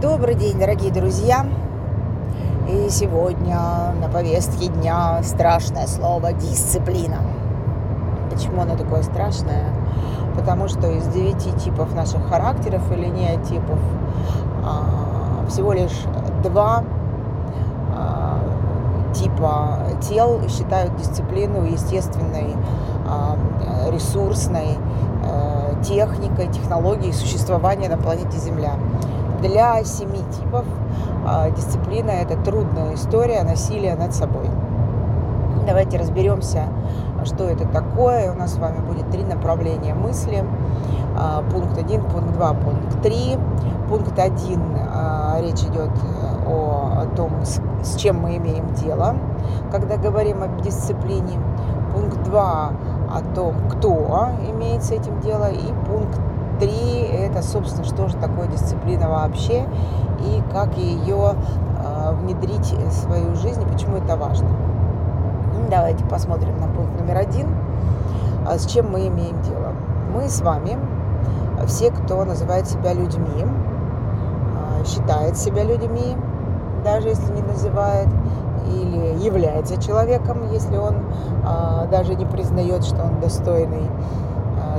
Добрый день, дорогие друзья! И сегодня на повестке дня страшное слово «дисциплина». Почему оно такое страшное? Потому что из девяти типов наших характеров или неотипов а, всего лишь два а, типа тел считают дисциплину естественной, а, ресурсной э, техникой, технологией существования на планете Земля. Для семи типов а, дисциплина – это трудная история насилия над собой. Давайте разберемся, что это такое. У нас с вами будет три направления мысли. А, пункт 1, пункт 2, пункт 3. Пункт 1 а, речь идет о том, с чем мы имеем дело, когда говорим об дисциплине. Пункт 2 о том, кто имеет с этим дело. И пункт Три – это, собственно, что же такое дисциплина вообще и как ее э, внедрить в свою жизнь и почему это важно. Давайте посмотрим на пункт номер один. А с чем мы имеем дело? Мы с вами, все, кто называет себя людьми, а, считает себя людьми, даже если не называет, или является человеком, если он а, даже не признает, что он достойный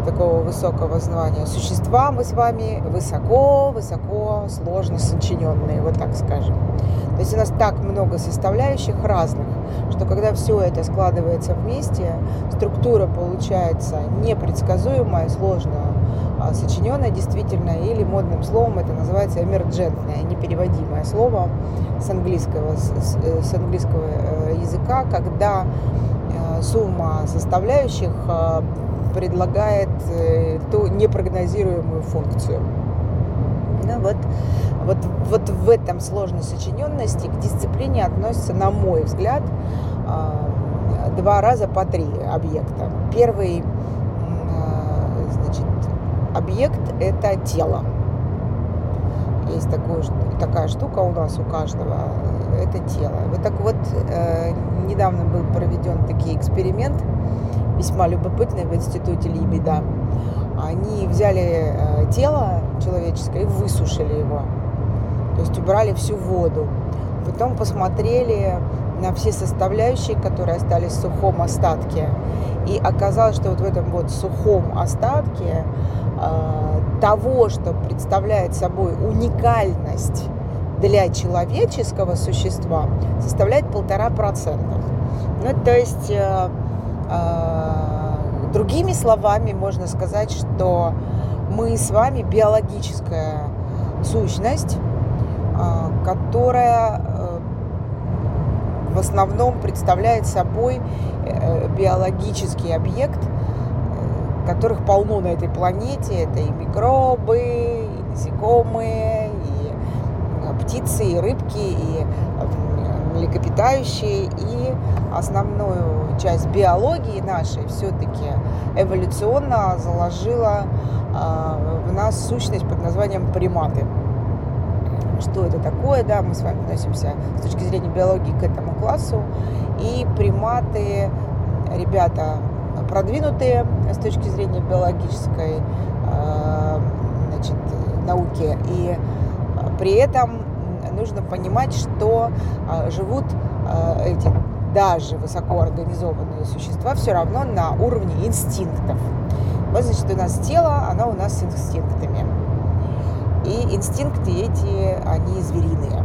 такого высокого звания. Существа мы с вами высоко-высоко сложно сочиненные, вот так скажем. То есть у нас так много составляющих разных, что когда все это складывается вместе, структура получается непредсказуемая, сложно а, сочиненная действительно, или модным словом это называется эмерджентное, непереводимое слово с английского, с, с английского э, языка, когда э, сумма составляющих а, предлагает э, ту непрогнозируемую функцию. Ну, вот, вот, вот в этом сложной сочиненности к дисциплине относится, на мой взгляд, а, два раза по три объекта. Первый а, значит, объект – это тело. Есть такое, такая штука у нас у каждого – это тело. Вот так вот э, недавно был проведен такой эксперимент – весьма любопытные в институте Либеда. Они взяли э, тело человеческое и высушили его. То есть убрали всю воду. Потом посмотрели на все составляющие, которые остались в сухом остатке. И оказалось, что вот в этом вот сухом остатке э, того, что представляет собой уникальность для человеческого существа, составляет полтора процента. Ну, то есть э, другими словами можно сказать, что мы с вами биологическая сущность, а, которая э, в основном представляет собой э, биологический объект, э, которых полно на этой планете. Это и микробы, и насекомые, и птицы, и рыбки, и млекопитающие. И основную часть биологии нашей все-таки эволюционно заложила э, в нас сущность под названием приматы. Что это такое, да, мы с вами относимся с точки зрения биологии к этому классу. И приматы, ребята продвинутые с точки зрения биологической э, значит, науки. И при этом нужно понимать, что э, живут эти даже высокоорганизованные существа все равно на уровне инстинктов. Вот, значит, у нас тело, оно у нас с инстинктами. И инстинкты эти, они звериные.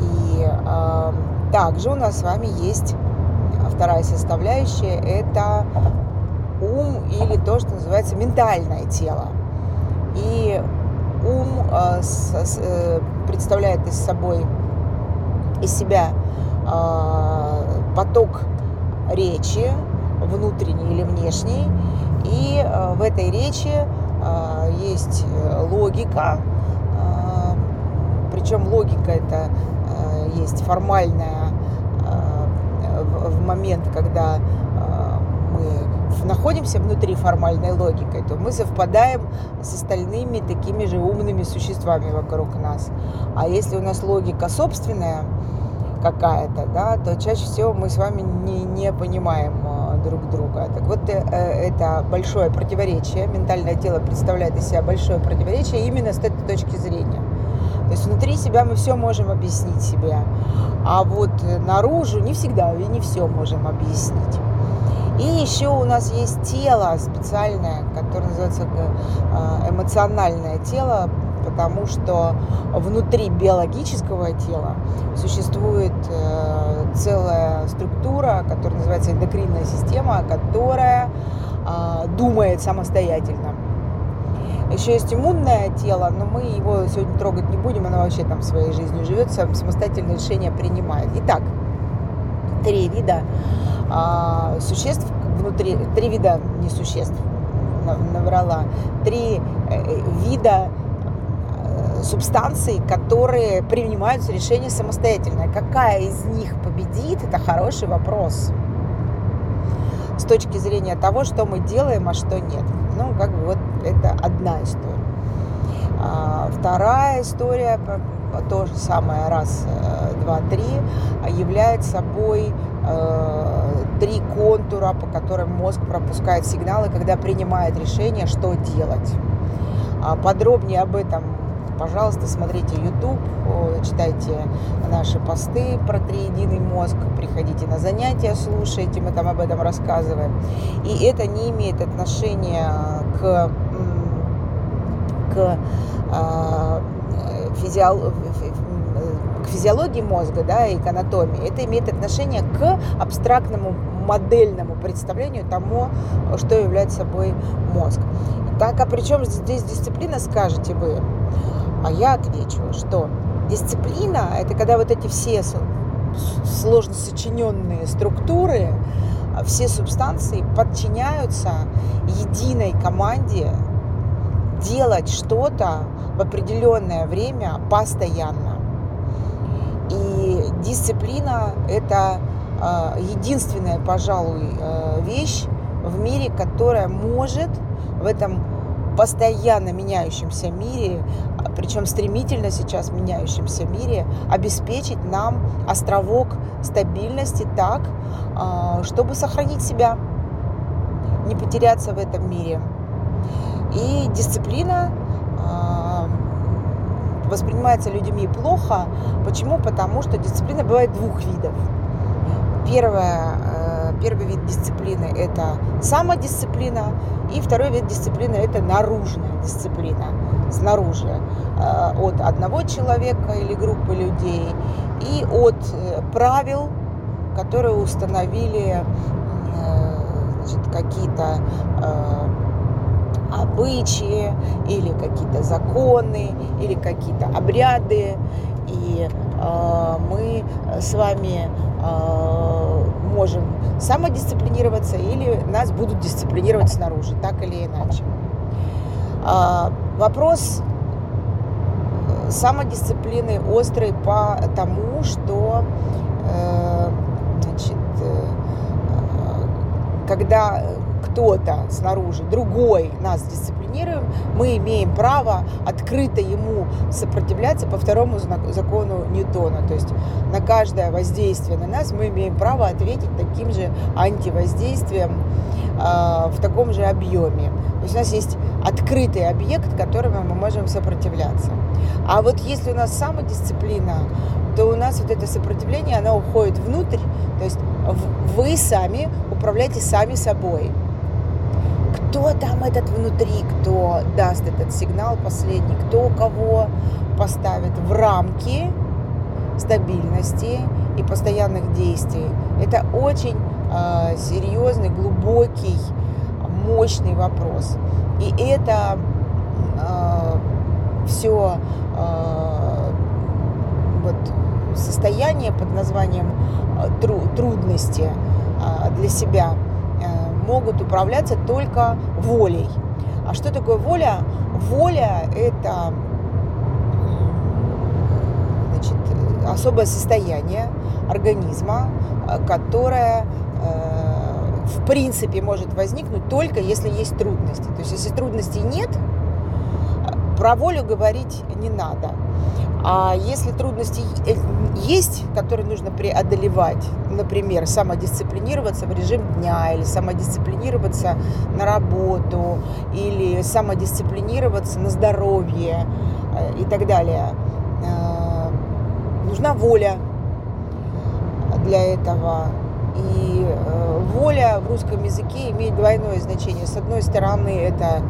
И э, также у нас с вами есть вторая составляющая, это ум или то, что называется ментальное тело. И ум э, с, э, представляет из собой из себя поток речи, внутренний или внешний, и а, в этой речи а, есть э, логика, причем логика это есть формальная в момент, когда мы находимся внутри формальной логикой, то мы совпадаем с остальными такими же умными существами вокруг нас. А если у нас логика собственная, какая-то, да, то чаще всего мы с вами не, не понимаем э, друг друга. Так вот, э, э, это большое противоречие. Ментальное тело представляет из себя большое противоречие именно с этой точки зрения. То есть внутри себя мы все можем объяснить себе, а вот наружу не всегда и не все можем объяснить. И еще у нас есть тело специальное, которое называется э, эмоциональное тело, потому что внутри биологического тела существует э, целая структура, которая называется эндокринная система, которая э, думает самостоятельно. Еще есть иммунное тело, но мы его сегодня трогать не будем, оно вообще там своей жизнью живет, самостоятельное решение принимает. Итак, три вида а, существ внутри, три вида не существ, наврала, три э, вида э, субстанций, которые принимаются решения самостоятельно. Какая из них победит, это хороший вопрос с точки зрения того, что мы делаем, а что нет. Ну, как бы вот это одна история. А, вторая история, то же самое, раз, э, два, три, является собой э, три контура, по которым мозг пропускает сигналы, когда принимает решение, что делать. А подробнее об этом, пожалуйста, смотрите YouTube, читайте наши посты про триединый мозг, приходите на занятия, слушайте, мы там об этом рассказываем. И это не имеет отношения к, к а, к физиологии мозга да, и к анатомии, это имеет отношение к абстрактному модельному представлению тому, что является собой мозг. Так, а при чем здесь дисциплина, скажете вы? А я отвечу, что дисциплина – это когда вот эти все сложно сочиненные структуры, все субстанции подчиняются единой команде делать что-то в определенное время постоянно. И дисциплина – это а, единственная, пожалуй, а, вещь в мире, которая может в этом постоянно меняющемся мире, а, причем стремительно сейчас меняющемся мире, обеспечить нам островок стабильности так, чтобы сохранить себя, не потеряться в этом мире. И дисциплина воспринимается людьми плохо. Почему? Потому что дисциплина бывает двух видов. Первое, первый вид дисциплины – это самодисциплина, и второй вид дисциплины – это наружная дисциплина, снаружи, э, от одного человека или группы людей, и от э, правил, которые установили какие-то обычаи или какие-то законы или какие-то обряды. И э, мы с вами э, можем самодисциплинироваться или нас будут дисциплинировать снаружи, так или иначе. Э, вопрос самодисциплины острый по тому, что э, значит, э, когда кто-то снаружи, другой нас дисциплинируем, мы имеем право открыто ему сопротивляться по второму закону Ньютона. То есть на каждое воздействие на нас мы имеем право ответить таким же антивоздействием э, в таком же объеме. То есть у нас есть открытый объект, которому мы можем сопротивляться. А вот если у нас самодисциплина, то у нас вот это сопротивление, оно уходит внутрь, то есть вы сами управляете сами собой кто там этот внутри, кто даст этот сигнал последний, кто кого поставит в рамки стабильности и постоянных действий. Это очень э, серьезный, глубокий, мощный вопрос. И это э, все э, вот состояние под названием тру трудности э, для себя – могут управляться только волей. А что такое воля? Воля – это значит, особое состояние организма, которое э, в принципе может возникнуть только если есть трудности. То есть если трудностей нет, про волю говорить не надо. А если трудности э, есть, которые нужно преодолевать, например, самодисциплинироваться в режим дня, или самодисциплинироваться на работу, или самодисциплинироваться на здоровье э, и так далее, нужна воля для этого. И э, воля в русском языке имеет двойное значение. С одной стороны, это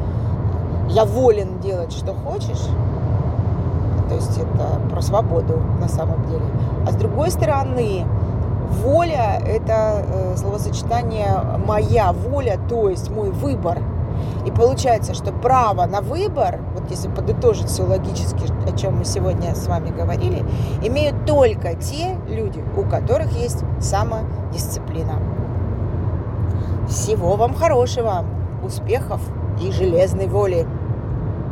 я волен делать, что хочешь, то есть это про свободу на самом деле. А с другой стороны, воля – это э, словосочетание «моя воля», то есть мой выбор. И получается, что право на выбор, вот если подытожить все логически, о чем мы сегодня с вами говорили, имеют только те люди, у которых есть самодисциплина. Всего вам хорошего, успехов и железной воли!